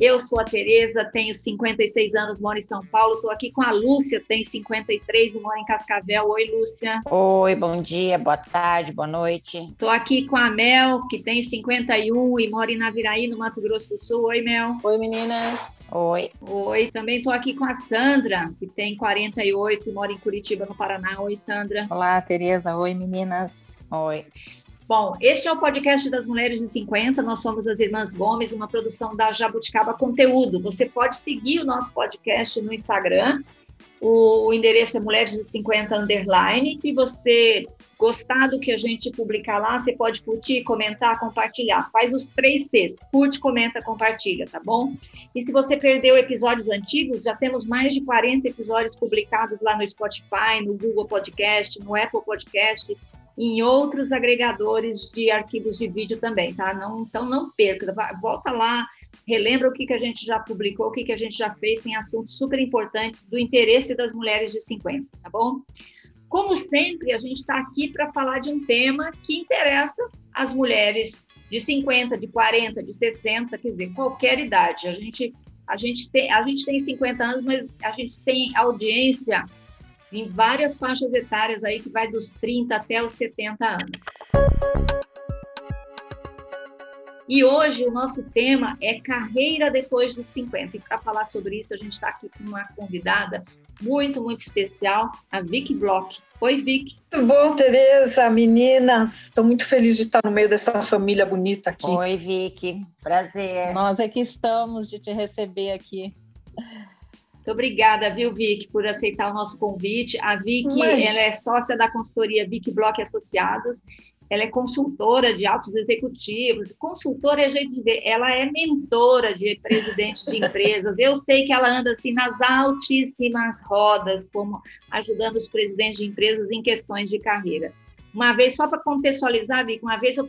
Eu sou a Tereza, tenho 56 anos, moro em São Paulo. Estou aqui com a Lúcia, tem 53 e mora em Cascavel. Oi, Lúcia. Oi, bom dia, boa tarde, boa noite. Estou aqui com a Mel, que tem 51 e mora em Naviraí, no Mato Grosso do Sul. Oi, Mel. Oi, meninas. Oi. Oi, também estou aqui com a Sandra, que tem 48 e mora em Curitiba, no Paraná. Oi, Sandra. Olá, Tereza. Oi, meninas. Oi. Bom, este é o podcast das Mulheres de 50. Nós somos as Irmãs Gomes, uma produção da Jabuticaba Conteúdo. Você pode seguir o nosso podcast no Instagram. O endereço é Mulheres de 50 Underline. Se você gostar do que a gente publicar lá, você pode curtir, comentar, compartilhar. Faz os três Cs: curte, comenta, compartilha, tá bom? E se você perdeu episódios antigos, já temos mais de 40 episódios publicados lá no Spotify, no Google Podcast, no Apple Podcast em outros agregadores de arquivos de vídeo também, tá? Não, então não perca, volta lá, relembra o que, que a gente já publicou, o que, que a gente já fez, tem assuntos super importantes do interesse das mulheres de 50, tá bom? Como sempre, a gente está aqui para falar de um tema que interessa as mulheres de 50, de 40, de 60, quer dizer, qualquer idade. A gente, a gente, tem, a gente tem 50 anos, mas a gente tem audiência em várias faixas etárias aí que vai dos 30 até os 70 anos. E hoje o nosso tema é carreira depois dos 50. E para falar sobre isso, a gente está aqui com uma convidada muito, muito especial, a Vicky Bloch. Oi, Vicky. Tudo bom, Tereza? Meninas, estou muito feliz de estar no meio dessa família bonita aqui. Oi, Vicky. Prazer. Nós aqui estamos de te receber aqui. Muito obrigada, viu, Vic, por aceitar o nosso convite. A Vic, Mas... ela é sócia da consultoria Vic Block Associados. Ela é consultora de altos executivos. Consultora, a gente vê, ela é mentora de presidentes de empresas. Eu sei que ela anda assim nas altíssimas rodas, como ajudando os presidentes de empresas em questões de carreira. Uma vez, só para contextualizar, Vic, uma vez eu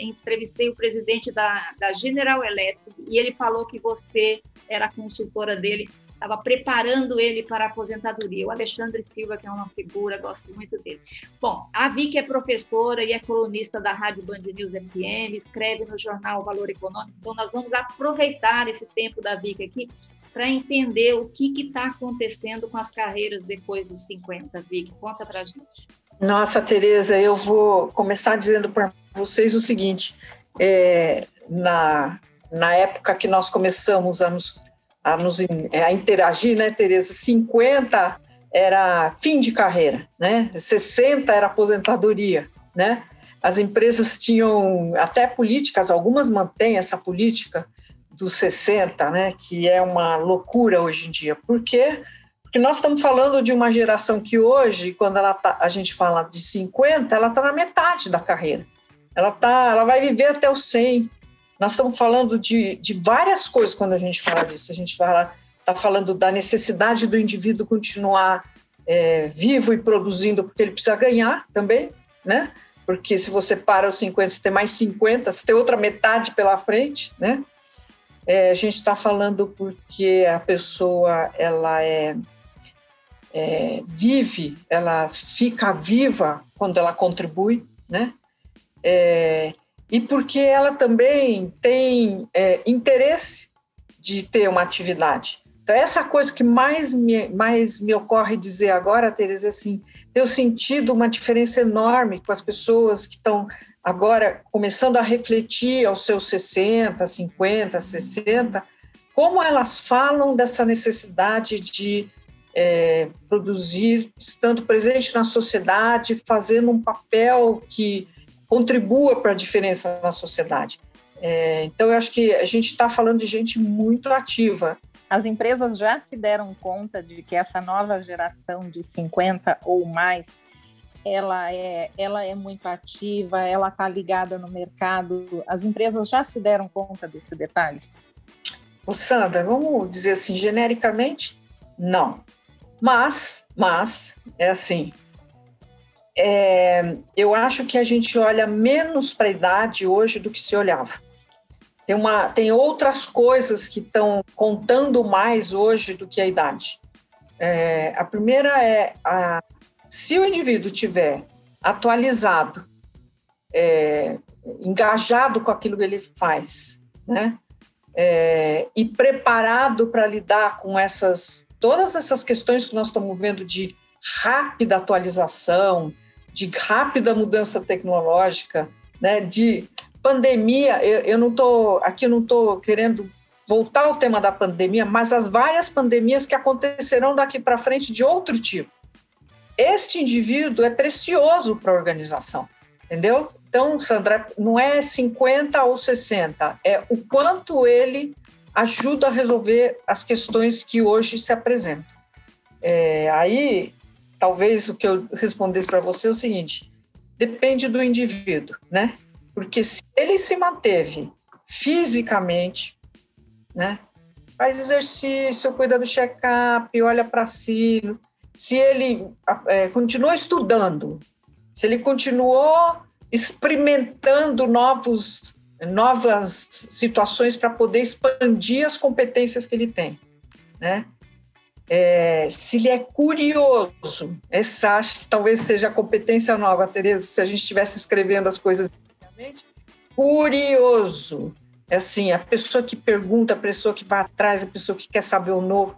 entrevistei o presidente da, da General Electric e ele falou que você era consultora dele estava preparando ele para a aposentadoria. O Alexandre Silva, que é uma figura, gosto muito dele. Bom, a Vicky é professora e é colunista da Rádio Band News FM, escreve no jornal Valor Econômico. Então, nós vamos aproveitar esse tempo da Vicky aqui para entender o que está acontecendo com as carreiras depois dos 50. Vicky, conta para gente. Nossa, Tereza, eu vou começar dizendo para vocês o seguinte: é, na, na época que nós começamos a nos a, nos, a interagir, né, Tereza? 50 era fim de carreira, né? 60 era aposentadoria, né? As empresas tinham até políticas, algumas mantêm essa política dos 60, né? Que é uma loucura hoje em dia. Por quê? Porque nós estamos falando de uma geração que hoje, quando ela tá, a gente fala de 50, ela está na metade da carreira. Ela, tá, ela vai viver até os 100, nós estamos falando de, de várias coisas quando a gente fala disso. A gente está falando da necessidade do indivíduo continuar é, vivo e produzindo, porque ele precisa ganhar também, né? Porque se você para os 50, você tem mais 50, você tem outra metade pela frente, né? É, a gente está falando porque a pessoa ela é, é, vive, ela fica viva quando ela contribui, né? É, e porque ela também tem é, interesse de ter uma atividade. Então, essa coisa que mais me, mais me ocorre dizer agora, Tereza, é assim, eu sentido uma diferença enorme com as pessoas que estão agora começando a refletir aos seus 60, 50, 60, como elas falam dessa necessidade de é, produzir, estando presente na sociedade, fazendo um papel que contribua para a diferença na sociedade. É, então, eu acho que a gente está falando de gente muito ativa. As empresas já se deram conta de que essa nova geração de 50 ou mais, ela é, ela é muito ativa, ela está ligada no mercado. As empresas já se deram conta desse detalhe? Ô Sandra, vamos dizer assim, genericamente, não. Mas, mas, é assim, é, eu acho que a gente olha menos para a idade hoje do que se olhava. Tem, uma, tem outras coisas que estão contando mais hoje do que a idade. É, a primeira é a, se o indivíduo tiver atualizado, é, engajado com aquilo que ele faz, né? É, e preparado para lidar com essas todas essas questões que nós estamos vendo de rápida atualização, de rápida mudança tecnológica, né? De pandemia. Eu, eu não estou aqui, não estou querendo voltar ao tema da pandemia, mas as várias pandemias que acontecerão daqui para frente de outro tipo. Este indivíduo é precioso para a organização, entendeu? Então, Sandra, não é 50 ou 60, é o quanto ele ajuda a resolver as questões que hoje se apresentam. É, aí, talvez o que eu respondesse para você é o seguinte: depende do indivíduo, né? Porque se ele se manteve fisicamente, né? Faz exercício, cuida do check-up, olha para si. Se ele é, continuou estudando, se ele continuou experimentando novos, novas situações para poder expandir as competências que ele tem, né? É, se ele é curioso, essa acho que talvez seja a competência nova, Tereza, se a gente estivesse escrevendo as coisas curioso, é assim, a pessoa que pergunta, a pessoa que vai atrás, a pessoa que quer saber o novo.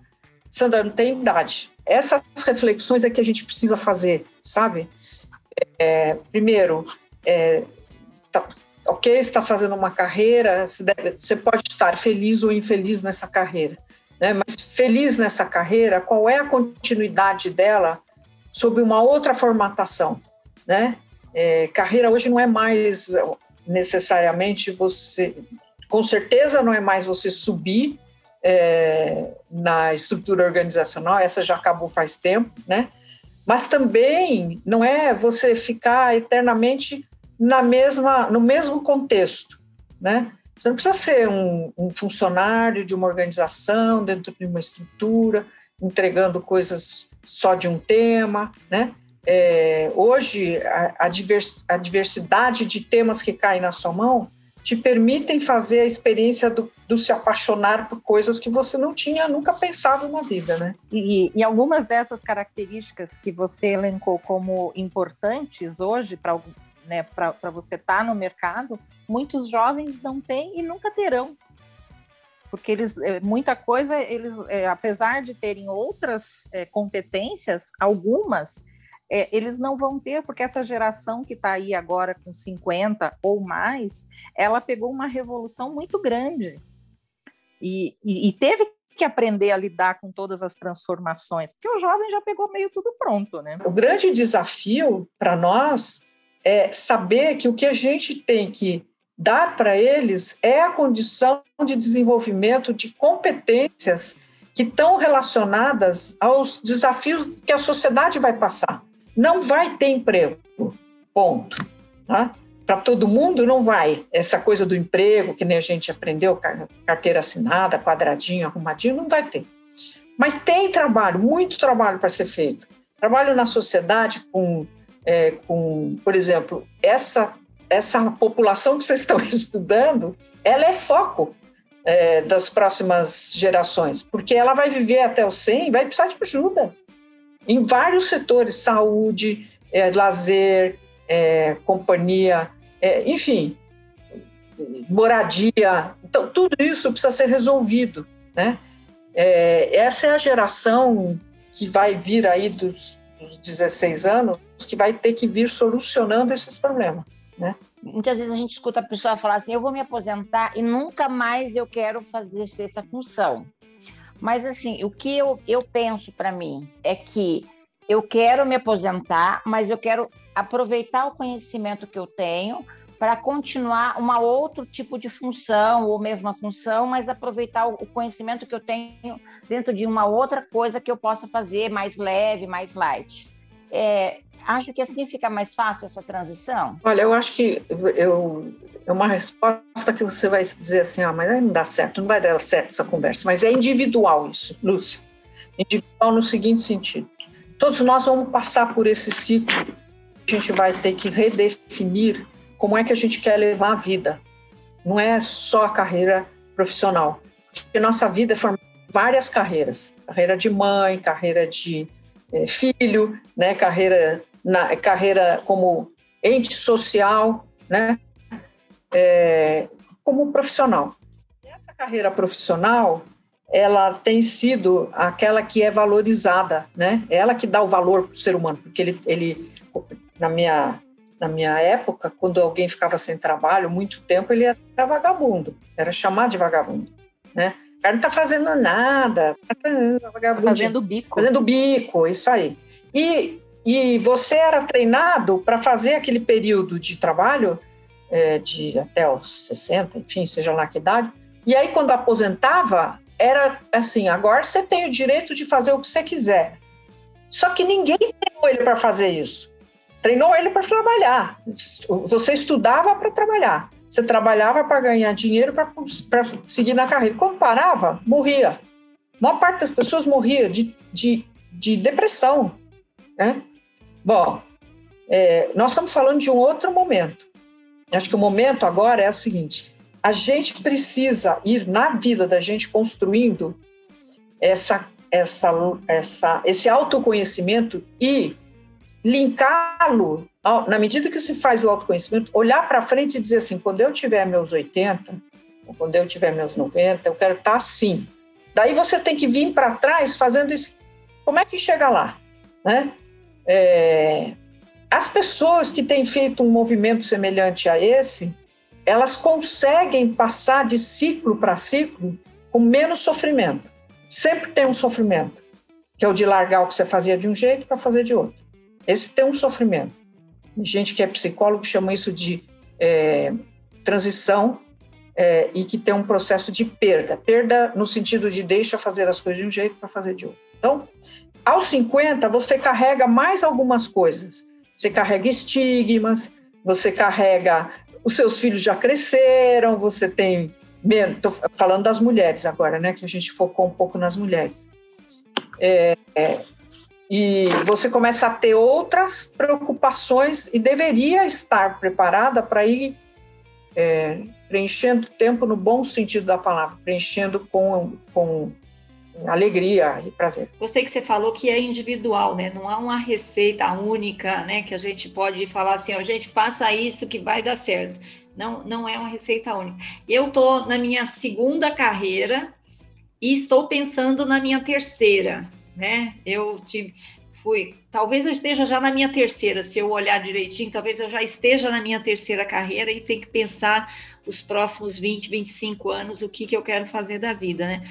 Sandra, não tem idade. Essas reflexões é que a gente precisa fazer, sabe? É, primeiro, é, tá, ok, está fazendo uma carreira, deve, você, pode estar feliz ou infeliz nessa carreira, né? mas feliz nessa carreira, qual é a continuidade dela sob uma outra formatação? Né? É, carreira hoje não é mais necessariamente você com certeza não é mais você subir é, na estrutura organizacional, essa já acabou faz tempo, né? Mas também não é você ficar eternamente na mesma, no mesmo contexto, né? Você não precisa ser um, um funcionário de uma organização dentro de uma estrutura, entregando coisas só de um tema, né? É, hoje, a, a, divers, a diversidade de temas que caem na sua mão te permitem fazer a experiência do, do, se apaixonar por coisas que você não tinha nunca pensado na vida, né? E, e algumas dessas características que você elencou como importantes hoje para né, para você estar tá no mercado, muitos jovens não têm e nunca terão. Porque eles, é, muita coisa, eles, é, apesar de terem outras é, competências, algumas é, eles não vão ter, porque essa geração que está aí agora com 50 ou mais, ela pegou uma revolução muito grande. E, e, e, teve que aprender a lidar com todas as transformações, porque o jovem já pegou meio tudo pronto, né? O grande desafio para nós é saber que o que a gente tem que dar para eles é a condição de desenvolvimento de competências que estão relacionadas aos desafios que a sociedade vai passar não vai ter emprego, ponto. Tá? Para todo mundo não vai. Essa coisa do emprego, que nem a gente aprendeu, carteira assinada, quadradinho, arrumadinho, não vai ter. Mas tem trabalho, muito trabalho para ser feito. Trabalho na sociedade com, é, com por exemplo, essa, essa população que vocês estão estudando, ela é foco é, das próximas gerações, porque ela vai viver até os 100 e vai precisar de ajuda em vários setores, saúde, é, lazer, é, companhia, é, enfim, moradia. Então, tudo isso precisa ser resolvido, né? É, essa é a geração que vai vir aí dos, dos 16 anos, que vai ter que vir solucionando esses problemas, né? Muitas vezes a gente escuta a pessoa falar assim: eu vou me aposentar e nunca mais eu quero fazer essa função. Mas, assim, o que eu, eu penso para mim é que eu quero me aposentar, mas eu quero aproveitar o conhecimento que eu tenho para continuar uma outro tipo de função ou mesma função, mas aproveitar o conhecimento que eu tenho dentro de uma outra coisa que eu possa fazer mais leve, mais light. É, acho que assim fica mais fácil essa transição. Olha, eu acho que eu, é uma resposta que você vai dizer assim, ah, mas não dá certo, não vai dar certo essa conversa, mas é individual isso, Lúcia. Individual no seguinte sentido. Todos nós vamos passar por esse ciclo. A gente vai ter que redefinir como é que a gente quer levar a vida. não é só a carreira profissional. Porque nossa vida é formada várias carreiras, carreira de mãe, carreira de é, filho, né, carreira na carreira como ente social, né, é, como profissional. Essa carreira profissional, ela tem sido aquela que é valorizada, né? É ela que dá o valor para o ser humano, porque ele, ele na minha na minha época, quando alguém ficava sem trabalho muito tempo, ele era vagabundo, era chamado de vagabundo, né? O cara não está fazendo nada, tá vagabundo, fazendo bico. Fazendo bico, isso aí. E, e você era treinado para fazer aquele período de trabalho é, de até os 60, enfim, seja lá que idade. E aí, quando aposentava, era assim: agora você tem o direito de fazer o que você quiser. Só que ninguém treinou ele para fazer isso. Treinou ele para trabalhar. Você estudava para trabalhar. Você trabalhava para ganhar dinheiro para seguir na carreira. Quando parava, morria. A maior parte das pessoas morria de, de, de depressão. Né? Bom, é, nós estamos falando de um outro momento. Acho que o momento agora é o seguinte: a gente precisa ir na vida da gente construindo essa, essa, essa, esse autoconhecimento e linká-lo, na medida que se faz o autoconhecimento, olhar para frente e dizer assim: quando eu tiver meus 80, ou quando eu tiver meus 90, eu quero estar tá assim. Daí você tem que vir para trás fazendo isso. Como é que chega lá? Né? É, as pessoas que têm feito um movimento semelhante a esse, elas conseguem passar de ciclo para ciclo com menos sofrimento. Sempre tem um sofrimento, que é o de largar o que você fazia de um jeito para fazer de outro. Esse tem um sofrimento. Gente que é psicólogo chama isso de é, transição é, e que tem um processo de perda. Perda no sentido de deixa fazer as coisas de um jeito para fazer de outro. Então, aos 50, você carrega mais algumas coisas você carrega estigmas, você carrega. Os seus filhos já cresceram, você tem. Estou falando das mulheres agora, né? Que a gente focou um pouco nas mulheres. É, é, e você começa a ter outras preocupações e deveria estar preparada para ir é, preenchendo tempo no bom sentido da palavra, preenchendo com, com alegria e prazer. Gostei que você falou que é individual, né? Não há uma receita única, né? Que a gente pode falar assim, ó, gente, faça isso que vai dar certo. Não, não é uma receita única. Eu estou na minha segunda carreira e estou pensando na minha terceira, né? Eu tive, fui, talvez eu esteja já na minha terceira, se eu olhar direitinho, talvez eu já esteja na minha terceira carreira e tenho que pensar os próximos 20, 25 anos, o que, que eu quero fazer da vida, né?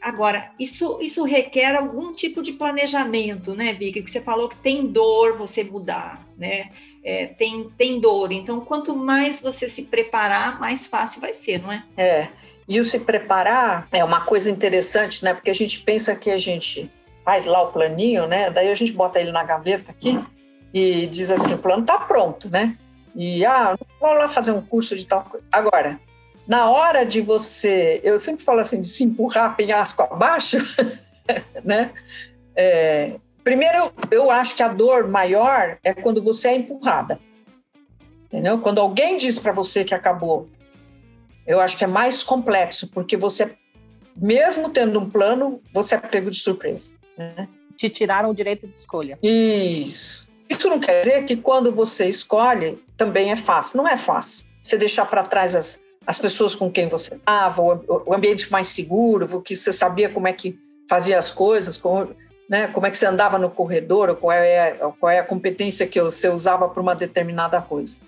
Agora, isso, isso requer algum tipo de planejamento, né, Vicky? Que você falou que tem dor você mudar, né? É, tem, tem dor. Então, quanto mais você se preparar, mais fácil vai ser, não é? É. E o se preparar é uma coisa interessante, né? Porque a gente pensa que a gente faz lá o planinho, né? Daí a gente bota ele na gaveta aqui e diz assim: o plano está pronto, né? E, ah, vou lá fazer um curso de tal coisa. Agora, na hora de você, eu sempre falo assim, de se empurrar penhasco abaixo, né? É, primeiro, eu acho que a dor maior é quando você é empurrada, entendeu? Quando alguém diz para você que acabou, eu acho que é mais complexo, porque você, mesmo tendo um plano, você é pego de surpresa. Né? Te tiraram o direito de escolha. Isso. Isso não quer dizer que quando você escolhe, também é fácil. Não é fácil. Você deixar para trás as, as pessoas com quem você estava, o ambiente mais seguro, que você sabia como é que fazia as coisas, como, né, como é que você andava no corredor, qual é, qual é a competência que você usava para uma determinada coisa.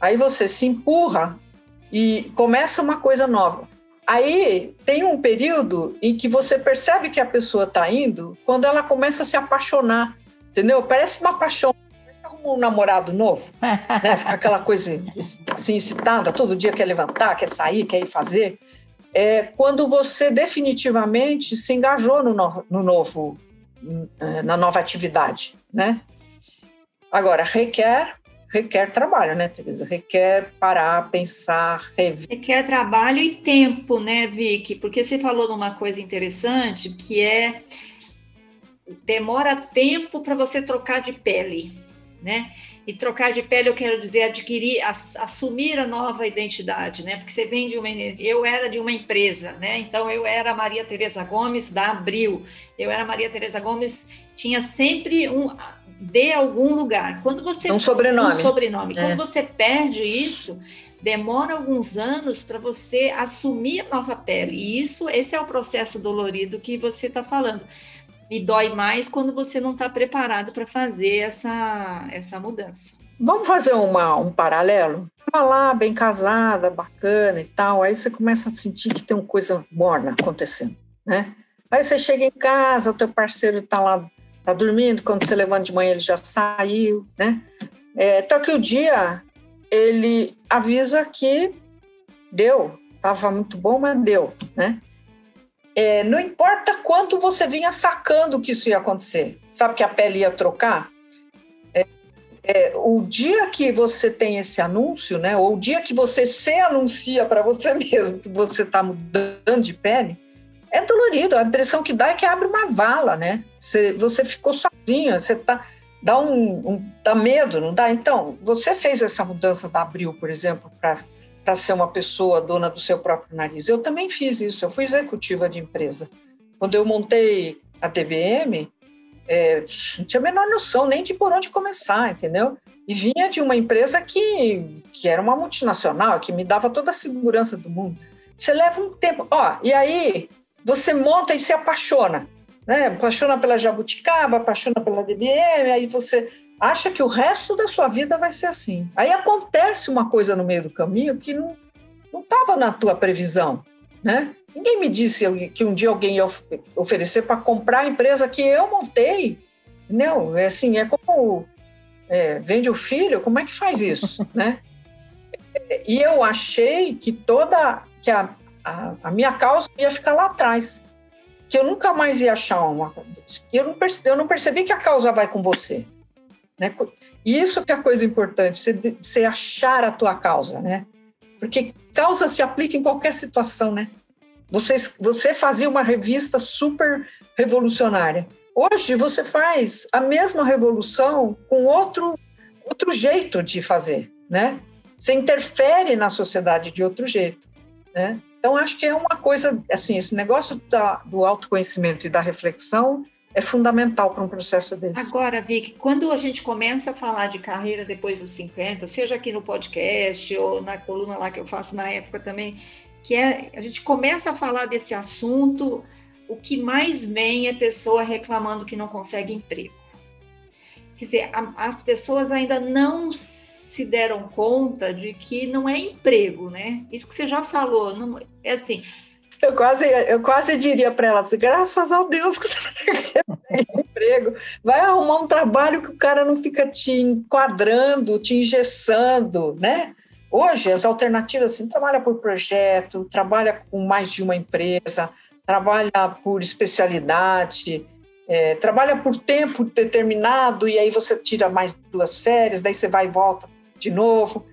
Aí você se empurra e começa uma coisa nova. Aí tem um período em que você percebe que a pessoa está indo quando ela começa a se apaixonar, entendeu? Parece uma paixão um namorado novo, né? Fica aquela coisa assim, excitada, todo dia quer levantar, quer sair, quer ir fazer. É quando você definitivamente se engajou no, no, no novo, é, na nova atividade, né? Agora, requer requer trabalho, né, Teresa? Requer parar, pensar, rever. Requer trabalho e tempo, né, Vicky? Porque você falou de uma coisa interessante que é demora tempo para você trocar de pele né? E trocar de pele eu quero dizer adquirir, assumir a nova identidade, né? Porque você vem de uma eu era de uma empresa, né? Então eu era Maria Tereza Gomes da Abril. Eu era Maria Tereza Gomes, tinha sempre um de algum lugar. Quando você um sobrenome. Um sobrenome. É. Quando você perde isso, demora alguns anos para você assumir a nova pele. E isso, esse é o processo dolorido que você está falando e dói mais quando você não está preparado para fazer essa, essa mudança. Vamos fazer uma, um paralelo? Estava lá, bem casada, bacana e tal, aí você começa a sentir que tem uma coisa morna acontecendo, né? Aí você chega em casa, o teu parceiro está lá, tá dormindo, quando você levanta de manhã ele já saiu, né? É, até que o dia ele avisa que deu, estava muito bom, mas deu, né? É, não importa quanto você vinha sacando que isso ia acontecer, sabe que a pele ia trocar? É, é, o dia que você tem esse anúncio, né, ou o dia que você se anuncia para você mesmo que você está mudando de pele, é dolorido. A impressão que dá é que abre uma vala, né? Você, você ficou sozinha, você tá dá um, um dá medo, não dá? Então, você fez essa mudança da Abril, por exemplo, para para ser uma pessoa dona do seu próprio nariz. Eu também fiz isso, eu fui executiva de empresa. Quando eu montei a TBM, é, não tinha a menor noção nem de por onde começar, entendeu? E vinha de uma empresa que, que era uma multinacional, que me dava toda a segurança do mundo. Você leva um tempo, ó, e aí você monta e se apaixona, né? Apaixona pela jabuticaba, apaixona pela DBM, aí você acha que o resto da sua vida vai ser assim. Aí acontece uma coisa no meio do caminho que não estava na tua previsão, né? Ninguém me disse que um dia alguém ia oferecer para comprar a empresa que eu montei. Não, é assim, é como é, vende o filho, como é que faz isso, né? E eu achei que toda que a, a, a, minha causa ia ficar lá atrás, que eu nunca mais ia achar uma. Eu não, percebi, eu não percebi que a causa vai com você. Né? Isso que é a coisa importante, você, você achar a tua causa, né? Porque causa se aplica em qualquer situação, né? Você, você fazia uma revista super revolucionária. Hoje você faz a mesma revolução com outro, outro jeito de fazer, né? Você interfere na sociedade de outro jeito, né? Então acho que é uma coisa assim, esse negócio da, do autoconhecimento e da reflexão é fundamental para um processo desse. Agora, Vicky, quando a gente começa a falar de carreira depois dos 50, seja aqui no podcast ou na coluna lá que eu faço na época também, que é a gente começa a falar desse assunto, o que mais vem é pessoa reclamando que não consegue emprego. Quer dizer, a, as pessoas ainda não se deram conta de que não é emprego, né? Isso que você já falou, não, é assim, eu quase, eu quase diria para ela assim, graças a Deus que você emprego. Vai arrumar um trabalho que o cara não fica te enquadrando, te engessando, né? Hoje, as alternativas, assim, trabalha por projeto, trabalha com mais de uma empresa, trabalha por especialidade, é, trabalha por tempo determinado e aí você tira mais duas férias, daí você vai e volta de novo.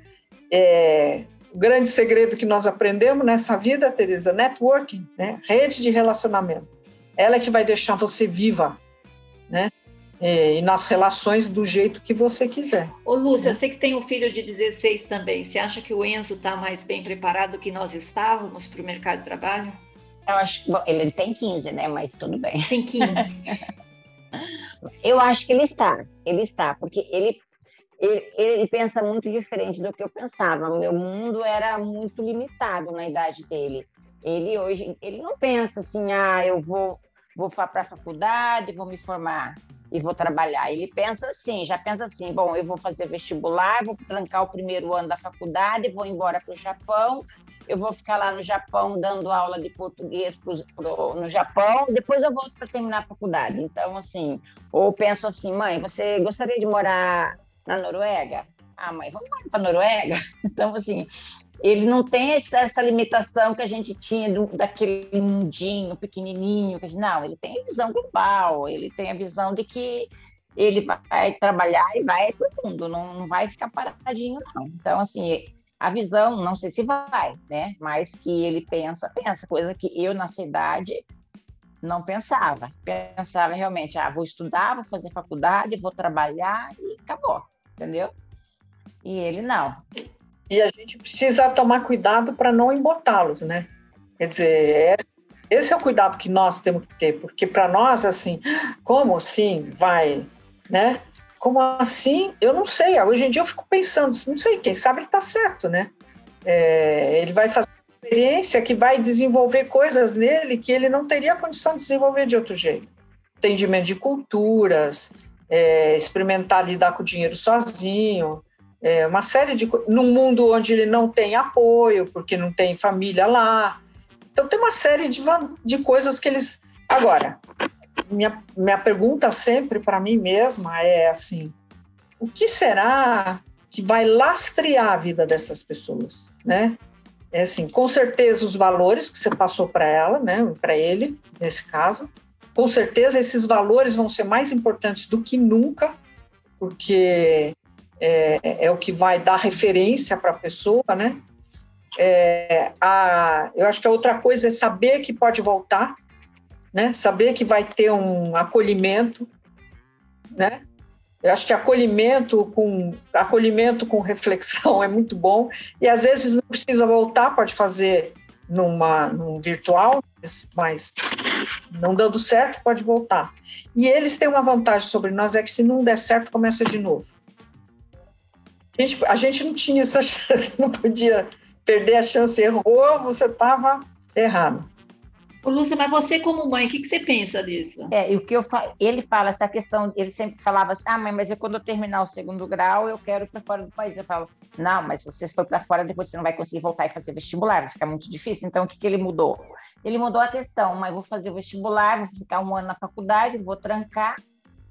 É, o grande segredo que nós aprendemos nessa vida, Teresa, networking, né? rede de relacionamento. Ela é que vai deixar você viva, né? E nas relações do jeito que você quiser. Ô, Lúcia, né? eu sei que tem um filho de 16 também. Você acha que o Enzo está mais bem preparado do que nós estávamos para o mercado de trabalho? Eu acho bom, ele tem 15, né? Mas tudo bem. Tem 15. eu acho que ele está. Ele está, porque ele ele, ele, pensa muito diferente do que eu pensava. O meu mundo era muito limitado na idade dele. Ele hoje, ele não pensa assim, ah, eu vou, vou para a faculdade, vou me formar e vou trabalhar. Ele pensa assim, já pensa assim, bom, eu vou fazer vestibular, vou trancar o primeiro ano da faculdade, vou embora para o Japão, eu vou ficar lá no Japão dando aula de português pro, pro, no Japão, depois eu volto para terminar a faculdade. Então, assim, ou penso assim, mãe, você gostaria de morar na Noruega? Ah, mãe, vamos para a Noruega? Então, assim, ele não tem essa limitação que a gente tinha do, daquele mundinho pequenininho. Não, ele tem visão global, ele tem a visão de que ele vai trabalhar e vai para o mundo, não, não vai ficar paradinho, não. Então, assim, a visão, não sei se vai, né? Mas que ele pensa, pensa, coisa que eu na cidade não pensava. Pensava realmente, ah, vou estudar, vou fazer faculdade, vou trabalhar e acabou. entendeu? E ele não. E a gente precisa tomar cuidado para não embotá-los, né? Quer dizer, é, esse é o cuidado que nós temos que ter, porque para nós, assim, como assim vai, né? Como assim? Eu não sei. Hoje em dia eu fico pensando, não sei, quem sabe ele está certo, né? É, ele vai fazer uma experiência que vai desenvolver coisas nele que ele não teria condição de desenvolver de outro jeito. Entendimento de culturas, é, experimentar lidar com o dinheiro sozinho, é, uma série de coisas. Num mundo onde ele não tem apoio, porque não tem família lá. Então, tem uma série de, de coisas que eles. Agora, minha, minha pergunta sempre para mim mesma é assim: o que será que vai lastrear a vida dessas pessoas, né? É assim, com certeza os valores que você passou para ela, né, para ele, nesse caso, com certeza esses valores vão ser mais importantes do que nunca, porque é, é o que vai dar referência para a pessoa, né? É, a, eu acho que a outra coisa é saber que pode voltar, né? Saber que vai ter um acolhimento, né? Eu acho que acolhimento com acolhimento com reflexão é muito bom e às vezes não precisa voltar, pode fazer numa num virtual, mas não dando certo pode voltar. E eles têm uma vantagem sobre nós é que se não der certo começa de novo. A gente, a gente não tinha essa chance, não podia perder a chance, errou, você estava errado. Ô, Lúcia, mas você como mãe, o que, que você pensa disso? É, e o que eu ele fala essa questão, ele sempre falava assim, ah, mãe, mas eu, quando eu terminar o segundo grau, eu quero ir para fora do país. Eu falo, não, mas se você for para fora, depois você não vai conseguir voltar e fazer vestibular, vai ficar muito difícil. Então, o que, que ele mudou? Ele mudou a questão, mas vou fazer o vestibular, vou ficar um ano na faculdade, vou trancar,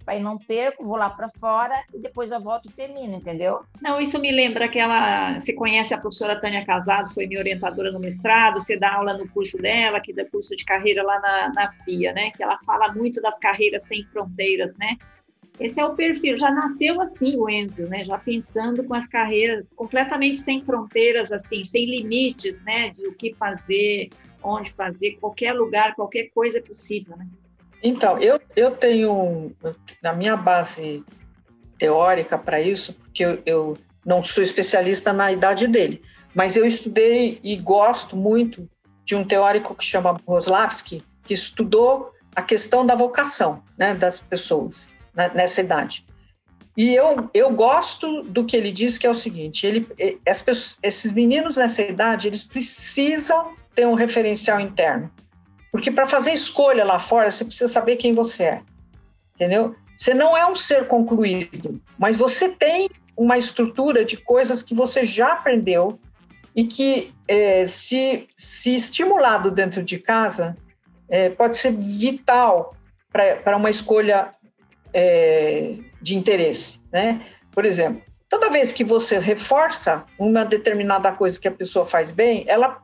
aí não perco, vou lá para fora e depois eu volto e termino, entendeu? Não, isso me lembra aquela. Você conhece a professora Tânia Casado, foi minha orientadora no mestrado, você dá aula no curso dela, que dá curso de carreira lá na, na FIA, né? Que ela fala muito das carreiras sem fronteiras, né? Esse é o perfil, já nasceu assim o Enzo, né? Já pensando com as carreiras completamente sem fronteiras, assim, sem limites, né? De o que fazer, onde fazer, qualquer lugar, qualquer coisa é possível, né? Então, eu, eu tenho, na minha base teórica para isso, porque eu, eu não sou especialista na idade dele, mas eu estudei e gosto muito de um teórico que chama Roslavsky, que estudou a questão da vocação né, das pessoas né, nessa idade. E eu, eu gosto do que ele diz, que é o seguinte: ele, pessoas, esses meninos nessa idade, eles precisam ter um referencial interno. Porque para fazer escolha lá fora, você precisa saber quem você é. Entendeu? Você não é um ser concluído, mas você tem uma estrutura de coisas que você já aprendeu e que, é, se, se estimulado dentro de casa, é, pode ser vital para uma escolha é, de interesse. Né? Por exemplo, toda vez que você reforça uma determinada coisa que a pessoa faz bem, ela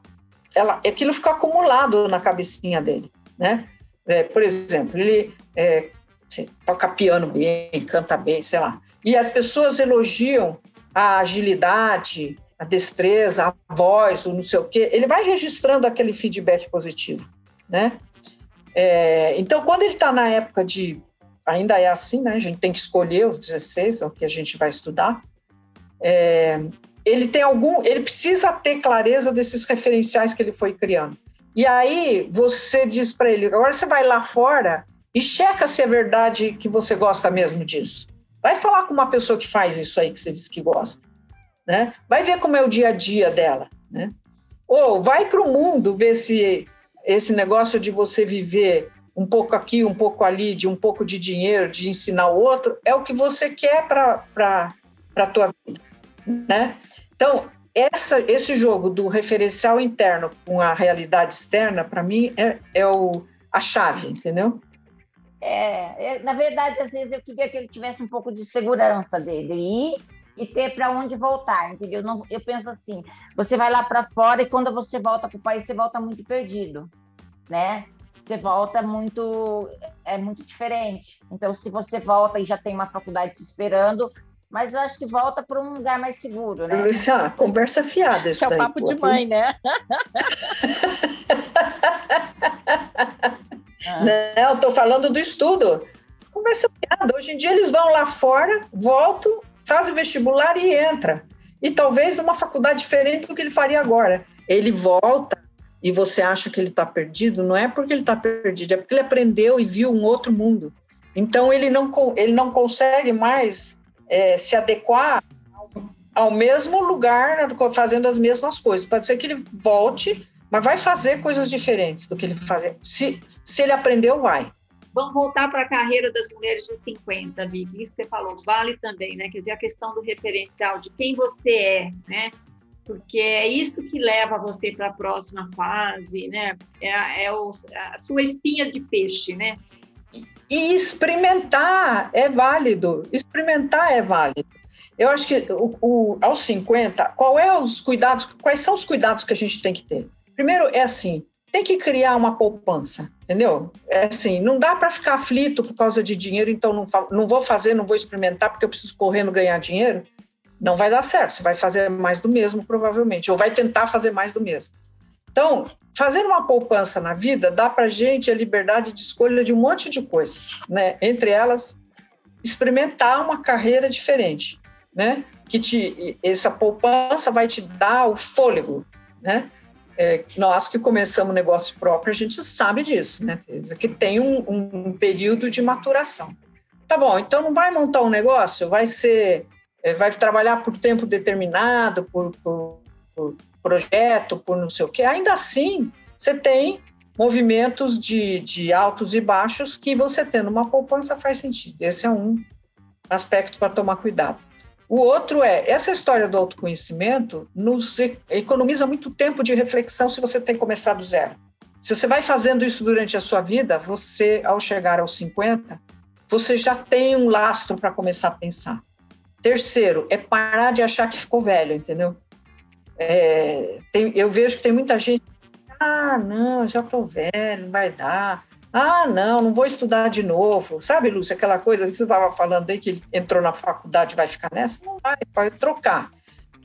ela, aquilo fica acumulado na cabecinha dele, né? É, por exemplo, ele é, assim, toca piano bem, canta bem, sei lá. E as pessoas elogiam a agilidade, a destreza, a voz, o não sei o quê. Ele vai registrando aquele feedback positivo, né? É, então, quando ele está na época de... Ainda é assim, né? A gente tem que escolher os 16, é o que a gente vai estudar. Ele tem algum, ele precisa ter clareza desses referenciais que ele foi criando. E aí você diz para ele, agora você vai lá fora e checa se é verdade que você gosta mesmo disso. Vai falar com uma pessoa que faz isso aí que você diz que gosta, né? Vai ver como é o dia a dia dela, né? Ou vai para o mundo ver se esse negócio de você viver um pouco aqui, um pouco ali, de um pouco de dinheiro, de ensinar o outro, é o que você quer para a tua vida, né? Então, essa, esse jogo do referencial interno com a realidade externa, para mim, é, é o, a chave, entendeu? É, é, na verdade, às vezes eu queria que ele tivesse um pouco de segurança dele ir e ter para onde voltar, entendeu? Não, eu penso assim, você vai lá para fora e quando você volta para o país, você volta muito perdido, né? Você volta muito, é muito diferente. Então, se você volta e já tem uma faculdade te esperando, mas eu acho que volta para um lugar mais seguro, né? Luciana, conversa fiada isso é o papo pô, de mãe, né? Não, estou falando do estudo. Conversa fiada. Hoje em dia eles vão lá fora, voltam, faz o vestibular e entra. E talvez numa faculdade diferente do que ele faria agora. Ele volta e você acha que ele está perdido, não é porque ele está perdido, é porque ele aprendeu e viu um outro mundo. Então ele não, ele não consegue mais é, se adequar ao mesmo lugar, fazendo as mesmas coisas. Pode ser que ele volte, mas vai fazer coisas diferentes do que ele fazia. Se, se ele aprendeu, vai. Vamos voltar para a carreira das mulheres de 50, Vicky. Isso que você falou, vale também, né? Quer dizer, a questão do referencial, de quem você é, né? Porque é isso que leva você para a próxima fase, né? É, é o, a sua espinha de peixe, né? E experimentar é válido. Experimentar é válido. Eu acho que o, o, aos 50, qual é os cuidados, quais são os cuidados que a gente tem que ter? Primeiro é assim, tem que criar uma poupança, entendeu? É assim, não dá para ficar aflito por causa de dinheiro, então não, não vou fazer, não vou experimentar porque eu preciso correndo ganhar dinheiro. Não vai dar certo, você vai fazer mais do mesmo, provavelmente, ou vai tentar fazer mais do mesmo. Então, fazer uma poupança na vida dá para gente a liberdade de escolha de um monte de coisas, né? Entre elas, experimentar uma carreira diferente né? Que te, essa poupança vai te dar o fôlego, né? É, nós que começamos negócio próprio, a gente sabe disso, né? Que tem um, um, período de maturação. Tá bom, então não vai montar um negócio, vai ser, é, vai trabalhar por tempo determinado, por, por, por projeto, por não sei o quê. Ainda assim, você tem movimentos de, de altos e baixos que você tendo uma poupança faz sentido. Esse é um aspecto para tomar cuidado. O outro é, essa história do autoconhecimento nos economiza muito tempo de reflexão se você tem que começar do zero. Se você vai fazendo isso durante a sua vida, você, ao chegar aos 50, você já tem um lastro para começar a pensar. Terceiro, é parar de achar que ficou velho, entendeu? É, tem, eu vejo que tem muita gente, ah, não, já estou velho, não vai dar. Ah, não, não vou estudar de novo. Sabe, Lúcia, aquela coisa que você estava falando aí, que ele entrou na faculdade vai ficar nessa? Não vai, vai trocar.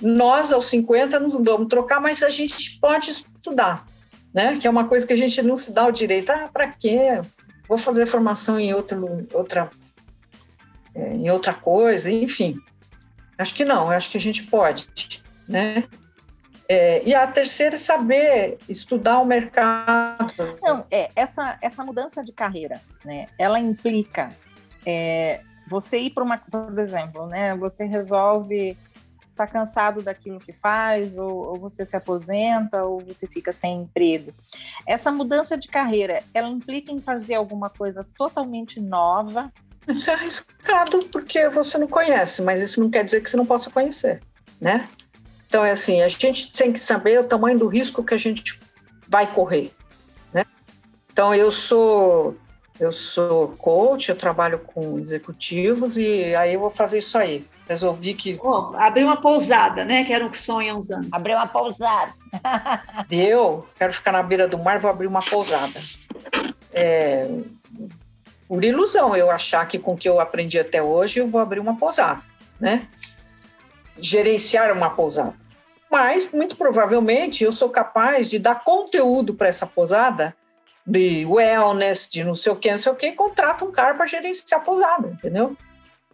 Nós, aos 50, não vamos trocar, mas a gente pode estudar, né? Que é uma coisa que a gente não se dá o direito. Ah, para quê? Vou fazer formação em outro, outra, é, em outra coisa, enfim. Acho que não, acho que a gente pode, né? É, e a terceira é saber estudar o mercado. Não, é, essa, essa mudança de carreira, né, ela implica é, você ir para uma, por exemplo, né, você resolve estar tá cansado daquilo que faz, ou, ou, você se aposenta, ou você fica sem emprego. Essa mudança de carreira, ela implica em fazer alguma coisa totalmente nova? É arriscado porque você não conhece, mas isso não quer dizer que você não possa conhecer, né? Então, é assim, a gente tem que saber o tamanho do risco que a gente vai correr, né? Então, eu sou eu sou coach, eu trabalho com executivos e aí eu vou fazer isso aí. Resolvi que. Oh, abrir uma pousada, né? Que era um sonho há uns anos. Abrir uma pousada. eu quero ficar na beira do mar, vou abrir uma pousada. É, por ilusão eu achar que com o que eu aprendi até hoje eu vou abrir uma pousada, né? Gerenciar uma pousada mas muito provavelmente eu sou capaz de dar conteúdo para essa posada de wellness, de não sei o que, não sei o que, contrato um cara para gerenciar a posada, entendeu?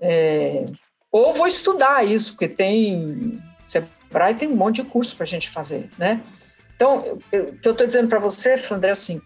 É, ou vou estudar isso, porque tem Sebrae tem um monte de curso para a gente fazer, né? Então, o que eu estou dizendo para você, Sandra, é assim,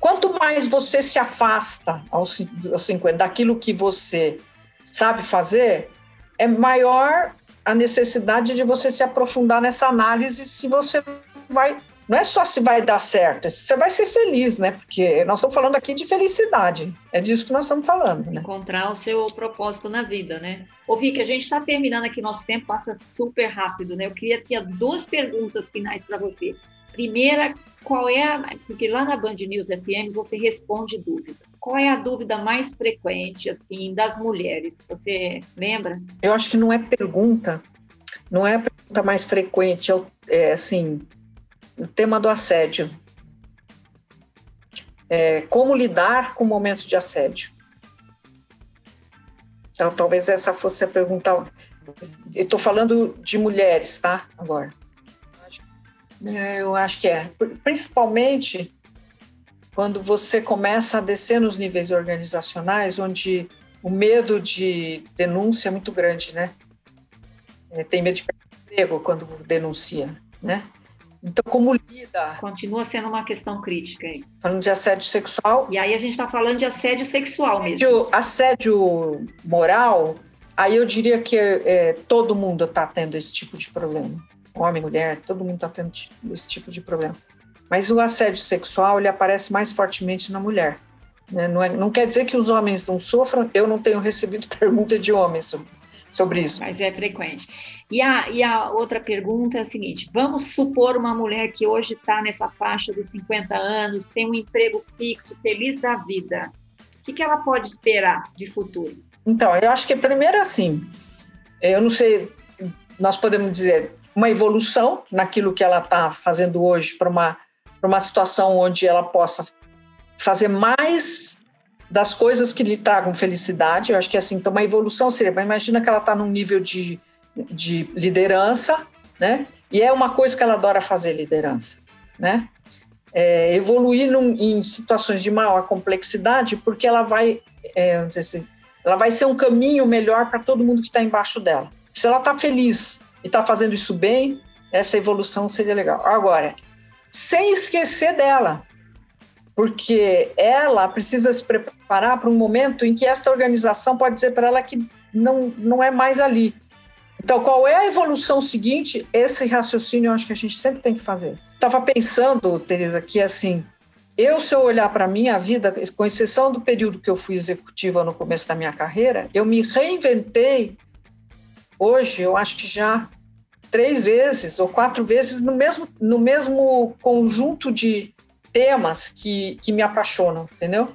quanto mais você se afasta aos 50 daquilo que você sabe fazer, é maior a necessidade de você se aprofundar nessa análise se você vai. Não é só se vai dar certo, você vai ser feliz, né? Porque nós estamos falando aqui de felicidade. É disso que nós estamos falando, né? Encontrar o seu propósito na vida, né? Ô, Vicky, a gente está terminando aqui, nosso tempo passa super rápido, né? Eu queria ter duas perguntas finais para você. Primeira, qual é a. Porque lá na Band News FM você responde dúvidas. Qual é a dúvida mais frequente, assim, das mulheres? Você lembra? Eu acho que não é pergunta, não é a pergunta mais frequente, é, é assim, o tema do assédio. É, como lidar com momentos de assédio? Então, talvez essa fosse a pergunta. Eu estou falando de mulheres, tá? Agora. É, eu acho que é. Principalmente quando você começa a descer nos níveis organizacionais, onde o medo de denúncia é muito grande, né? é, tem medo de perder emprego quando denuncia, né? Então, como lida? Continua sendo uma questão crítica aí. Falando de assédio sexual. E aí a gente está fallo de assédio sexual mesmo. Assédio, assédio moral, aí eu diria que é, todo mundo está tendo esse tipo de problema. Homem, mulher, todo mundo está tendo esse tipo de problema. Mas o assédio sexual, ele aparece mais fortemente na mulher. Né? Não, é, não quer dizer que os homens não sofram, eu não tenho recebido pergunta de homens sobre, sobre isso. Mas é frequente. E a, e a outra pergunta é a seguinte: vamos supor uma mulher que hoje está nessa faixa dos 50 anos, tem um emprego fixo, feliz da vida. O que, que ela pode esperar de futuro? Então, eu acho que primeiro assim, eu não sei, nós podemos dizer uma evolução naquilo que ela está fazendo hoje para uma, uma situação onde ela possa fazer mais das coisas que lhe tragam felicidade. Eu acho que assim, então uma evolução seria, imagina que ela está num nível de de liderança, né? E é uma coisa que ela adora fazer, liderança, né? É, evoluir num, em situações de maior complexidade, porque ela vai, é, assim, ela vai ser um caminho melhor para todo mundo que está embaixo dela. Se ela está feliz e está fazendo isso bem, essa evolução seria legal. Agora, sem esquecer dela, porque ela precisa se preparar para um momento em que esta organização pode dizer para ela que não, não é mais ali, então, qual é a evolução seguinte? Esse raciocínio eu acho que a gente sempre tem que fazer. Estava pensando, Tereza, que assim, eu, se eu olhar para a minha vida, com exceção do período que eu fui executiva no começo da minha carreira, eu me reinventei hoje, eu acho que já três vezes ou quatro vezes no mesmo, no mesmo conjunto de temas que, que me apaixonam, entendeu?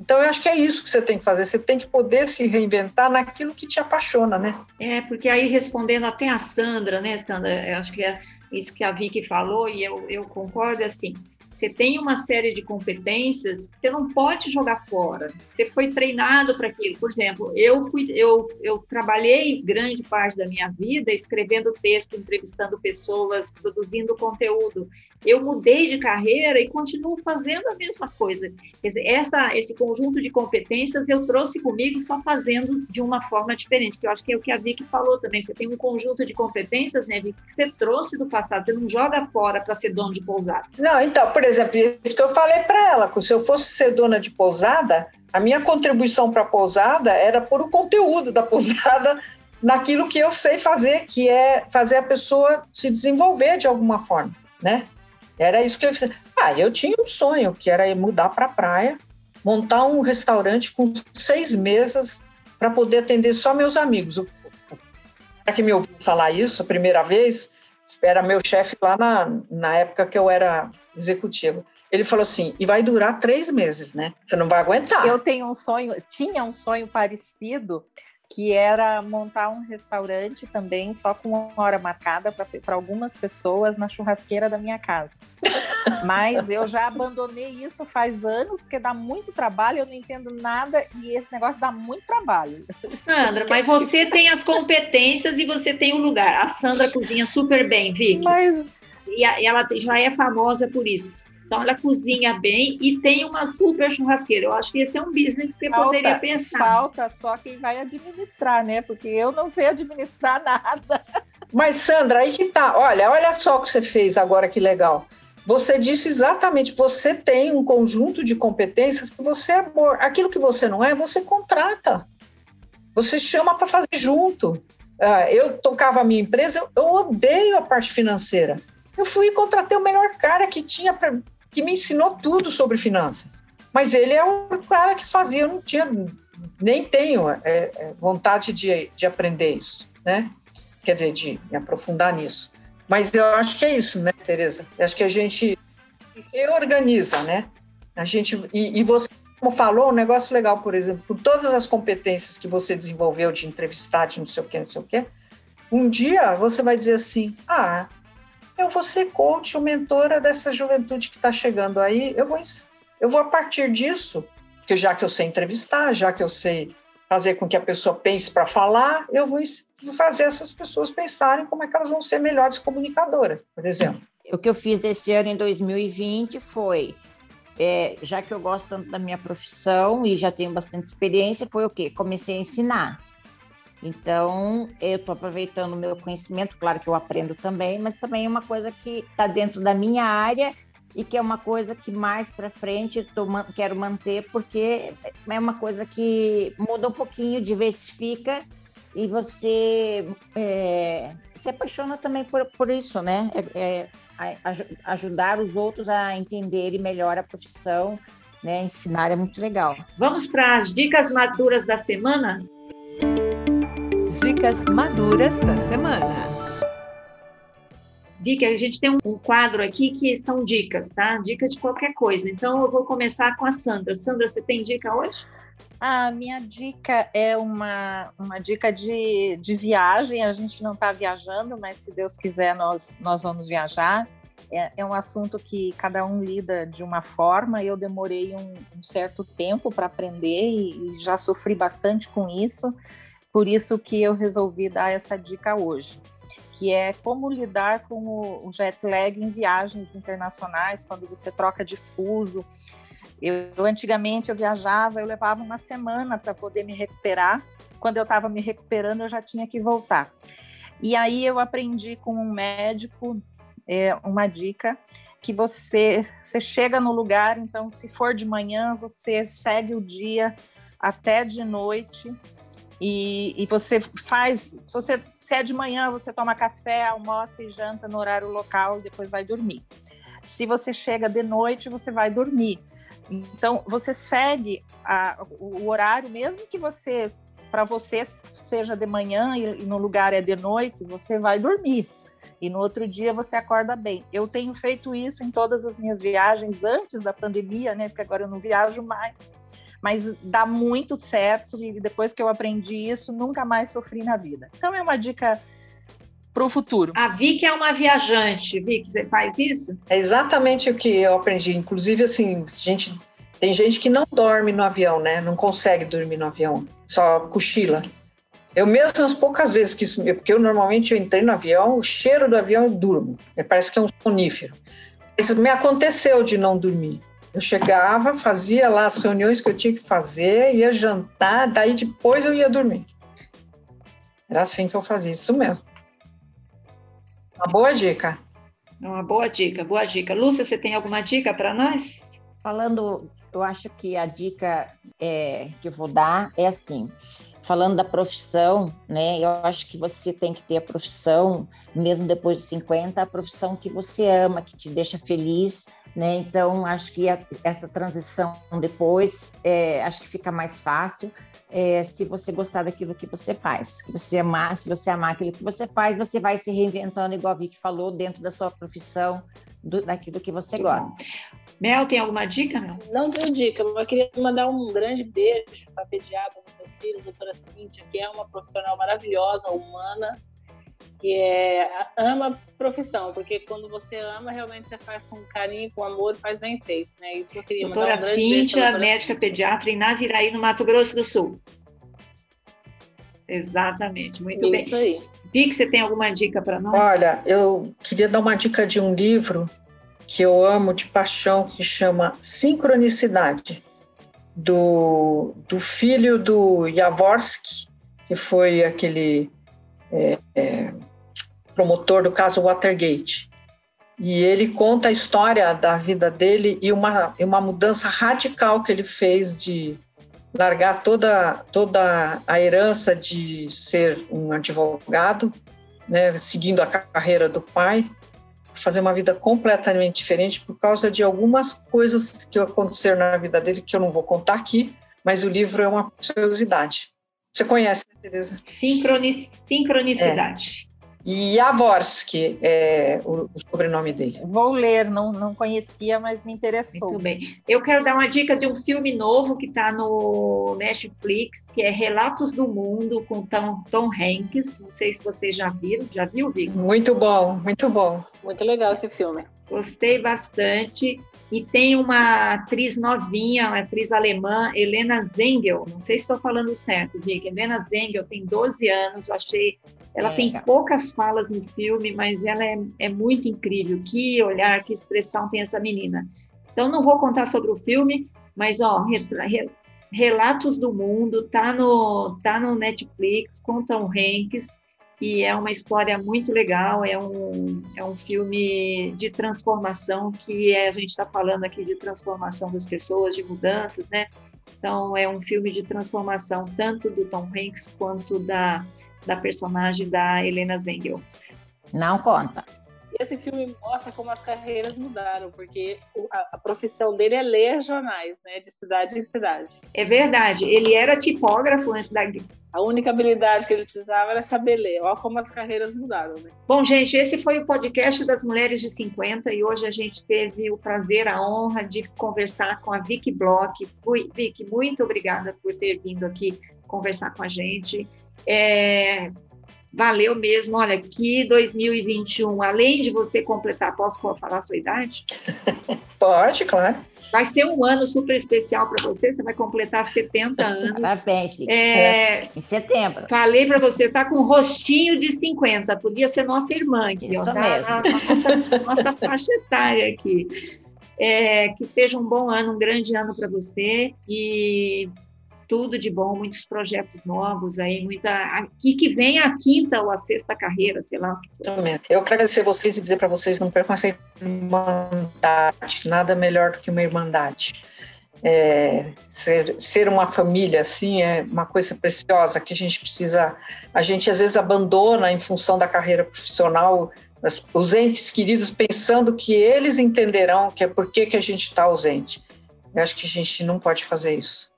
Então, eu acho que é isso que você tem que fazer. Você tem que poder se reinventar naquilo que te apaixona, né? É, porque aí respondendo até a Sandra, né, Sandra? Eu acho que é isso que a Vicky falou e eu, eu concordo, é assim, você tem uma série de competências que você não pode jogar fora. Você foi treinado para aquilo. Por exemplo, eu fui, eu, eu trabalhei grande parte da minha vida escrevendo texto, entrevistando pessoas, produzindo conteúdo eu mudei de carreira e continuo fazendo a mesma coisa. Dizer, essa, esse conjunto de competências eu trouxe comigo só fazendo de uma forma diferente, que eu acho que é o que a Vicky falou também. Você tem um conjunto de competências, né, Vicky, que você trouxe do passado, você não joga fora para ser dono de pousada. Não, então, por exemplo, isso que eu falei para ela, se eu fosse ser dona de pousada, a minha contribuição para a pousada era por o conteúdo da pousada naquilo que eu sei fazer, que é fazer a pessoa se desenvolver de alguma forma, né? Era isso que eu fiz. Ah, eu tinha um sonho, que era mudar para a praia, montar um restaurante com seis mesas para poder atender só meus amigos. O cara que me ouviu falar isso a primeira vez era meu chefe lá na, na época que eu era executivo. Ele falou assim: e vai durar três meses, né? Você não vai aguentar. Eu tenho um sonho, tinha um sonho parecido que era montar um restaurante também, só com uma hora marcada para algumas pessoas na churrasqueira da minha casa. Mas eu já abandonei isso faz anos, porque dá muito trabalho, eu não entendo nada e esse negócio dá muito trabalho. Sandra, mas você tem as competências e você tem o um lugar. A Sandra cozinha super bem, Vicky. Mas... E ela já é famosa por isso. Então, ela cozinha bem e tem uma super churrasqueira. Eu acho que esse é um business que você falta, poderia pensar. Falta só quem vai administrar, né? Porque eu não sei administrar nada. Mas, Sandra, aí que tá. Olha, olha só o que você fez agora, que legal. Você disse exatamente, você tem um conjunto de competências que você é bom. Aquilo que você não é, você contrata. Você chama para fazer junto. Ah, eu tocava a minha empresa, eu odeio a parte financeira. Eu fui e contratei o melhor cara que tinha para que me ensinou tudo sobre finanças. Mas ele é o cara que fazia, eu não tinha, nem tenho é, é, vontade de, de aprender isso, né? Quer dizer, de me aprofundar nisso. Mas eu acho que é isso, né, Tereza? Eu acho que a gente se reorganiza, né? A gente, e, e você, como falou, um negócio legal, por exemplo, por todas as competências que você desenvolveu de entrevistar, de não sei o quê, não sei o quê, um dia você vai dizer assim, ah, eu vou ser coach ou mentora dessa juventude que está chegando aí. Eu vou, eu vou a partir disso, que já que eu sei entrevistar, já que eu sei fazer com que a pessoa pense para falar, eu vou fazer essas pessoas pensarem como é que elas vão ser melhores comunicadoras, por exemplo. O que eu fiz esse ano em 2020 foi, é, já que eu gosto tanto da minha profissão e já tenho bastante experiência, foi o quê? Comecei a ensinar. Então, eu estou aproveitando o meu conhecimento, claro que eu aprendo também, mas também é uma coisa que está dentro da minha área e que é uma coisa que mais para frente tô, quero manter, porque é uma coisa que muda um pouquinho, diversifica e você é, se apaixona também por, por isso, né? É, é, ajudar os outros a entenderem melhor a profissão, né? Ensinar é muito legal. Vamos para as dicas maduras da semana? Dicas maduras da semana. Vicky, a gente tem um quadro aqui que são dicas, tá? Dica de qualquer coisa. Então eu vou começar com a Sandra. Sandra, você tem dica hoje? A minha dica é uma, uma dica de, de viagem. A gente não está viajando, mas se Deus quiser, nós, nós vamos viajar. É, é, um assunto que cada um lida de uma forma. Eu demorei um, um certo tempo para aprender e, e já sofri bastante com isso. Por isso que eu resolvi dar essa dica hoje, que é como lidar com o, jet lag em viagens internacionais, quando você troca de fuso. Eu, antigamente eu viajava, eu levava uma semana para poder me recuperar. Quando eu estava me recuperando, eu já tinha que voltar. E aí eu aprendi com um médico é, uma dica que você, você chega no lugar, então se for de manhã, você segue o dia até de noite e, e você faz, se, você, se é de manhã, você toma café, almoça e janta no horário local e depois vai dormir. Se você chega de noite, você vai dormir. Então, você segue a, o horário, mesmo que você, para você, seja de manhã e, e no lugar é de noite, você vai dormir e no outro dia você acorda bem. Eu tenho feito isso em todas as minhas viagens antes da pandemia, né? Porque agora eu não viajo mais mas dá muito certo e depois que eu aprendi isso, nunca mais sofri na vida. Então é uma dica para o futuro. A Vicky é uma viajante, Vicky, você faz isso? É exatamente o que eu aprendi. Inclusive, assim, gente, tem gente que não dorme no avião, né? Não consegue dormir no avião, só cochila. Eu mesmo, as poucas vezes que isso, porque eu normalmente eu entrei no avião, o cheiro do avião eu durmo. Parece que é um sonífero. Mas me aconteceu de não dormir. Eu chegava, fazia lá as reuniões que eu tinha que fazer, ia jantar, daí depois eu ia dormir. Era assim que eu fazia, isso mesmo. Uma boa dica. Uma boa dica, boa dica. Lúcia, você tem alguma dica para nós? Falando, eu acho que a dica é, que eu vou dar é assim: falando da profissão, né? Eu acho que você tem que ter a profissão, mesmo depois de 50, a profissão que você ama, que te deixa feliz, né? Então, acho que a, essa transição depois, é, acho que fica mais fácil é, se você gostar daquilo que você faz. Que você amar, se você amar aquilo que você faz, você vai se reinventando, igual a Vicky falou, dentro da sua profissão, do, daquilo que você gosta. Mel, tem alguma dica, Mel? Não tenho dica, mas eu queria mandar um grande beijo para a pediatra dos meus filhos, doutora Cíntia, que é uma profissional maravilhosa, humana, que é, ama a profissão, porque quando você ama, realmente você faz com carinho, com amor, faz bem feito, né? Isso que eu queria doutora mandar um Cíntia, médica Cíntia. pediatra em Naviraí, no Mato Grosso do Sul. Exatamente, muito Isso bem. Isso aí. Vic, você tem alguma dica para nós? Olha, eu queria dar uma dica de um livro que eu amo de paixão, que chama Sincronicidade, do, do filho do Jaworski, que foi aquele é, é, promotor do caso Watergate. E ele conta a história da vida dele e uma, uma mudança radical que ele fez de largar toda, toda a herança de ser um advogado, né, seguindo a carreira do pai, fazer uma vida completamente diferente por causa de algumas coisas que aconteceram na vida dele que eu não vou contar aqui, mas o livro é uma curiosidade. Você conhece, né, Tereza? Sincronic... Sincronicidade. É. E Jaworski é o, o, sobrenome dele. Vou ler, não, não conhecia, mas me interessou. Muito bem. Eu quero dar uma dica de um filme novo que está no Netflix, que é Relatos do Mundo, com Tom, Tom Hanks. Não sei se vocês já viram. Já viu, Vic? Muito bom, muito bom. Muito legal esse filme. Gostei bastante. E tem uma atriz novinha, uma atriz alemã, Helena Zengel. Não sei se estou falando certo, Vic. Helena Zengel tem 12 anos. Eu achei. Ela é. tem poucas falas no filme, mas ela é, é muito incrível. Que olhar, que expressão tem essa menina. Então, não vou contar sobre o filme, mas ó, Relatos do Mundo, tá no, tá no Netflix com Tom Hanks e é uma história muito legal, é um, é um filme de transformação que é, a gente está falando aqui de transformação das pessoas, de mudanças, né? Então é um filme de transformação tanto do Tom Hanks quanto da, da personagem da Helena Zengel. Não conta. Esse filme mostra como as carreiras mudaram, porque a, a, profissão dele é ler jornais, né, de cidade em cidade. É verdade. Ele era tipógrafo antes da. A única habilidade que ele precisava era saber ler. Olha como as carreiras mudaram, né? Bom, gente, esse foi o podcast das Mulheres de 50 e hoje a gente teve o prazer, a honra de conversar com a Vicky Bloch. Vicky, muito obrigada por ter vindo aqui conversar com a gente. É, valeu mesmo. Olha, que 2021, além de você completar, posso falar a sua idade? Pode, claro. Vai ser um ano super especial para você, você vai completar 70 anos. Parabéns, é, em setembro. Falei para você, tá com um rostinho de 50, podia ser nossa irmã aqui, Isso ó, tá mesmo. Na, na nossa, nossa faixa etária aqui. É, que seja um bom ano, um grande ano para você e tudo de bom, muitos projetos novos aí, muita aqui que vem a quinta ou a sexta carreira, sei lá. Eu quero agradecer vocês e dizer para vocês não percam essa irmandade, nada melhor do que uma irmandade. É, ser, ser uma família assim é uma coisa preciosa que a gente precisa, a gente às vezes abandona em função da carreira profissional os entes queridos pensando que eles entenderão que é por que a gente está ausente. Eu acho que a gente não pode fazer isso.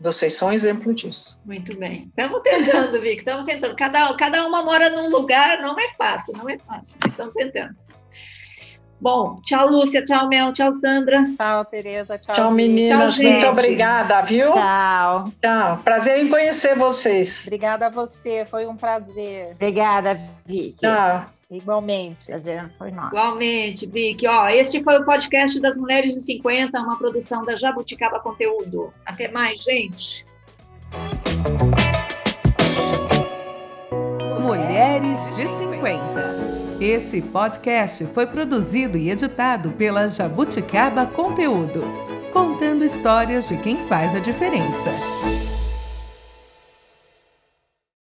Vocês são um exemplo disso. Muito bem. Estamos tentando, Vic, estamos tentando. Cada, cada uma mora num lugar, não é fácil, não é fácil. Estamos tentando. Bom, tchau, Lúcia, tchau, Mel, tchau, Sandra. Tchau, Tereza, tchau. Tchau, meninas. Tchau, Muito obrigada, viu? Tchau. Tchau. Prazer em conhecer vocês. Obrigada a você, foi um prazer. Obrigada, Vicky. Tchau. Igualmente. Prazer foi nosso. Igualmente, Vicky. Ó, este foi o podcast das Mulheres de 50, uma produção da Jabuticaba Conteúdo. Até mais, gente. Mulheres de 50. Esse podcast foi produzido e editado pela Jabuticaba Conteúdo, contando histórias de quem faz a diferença.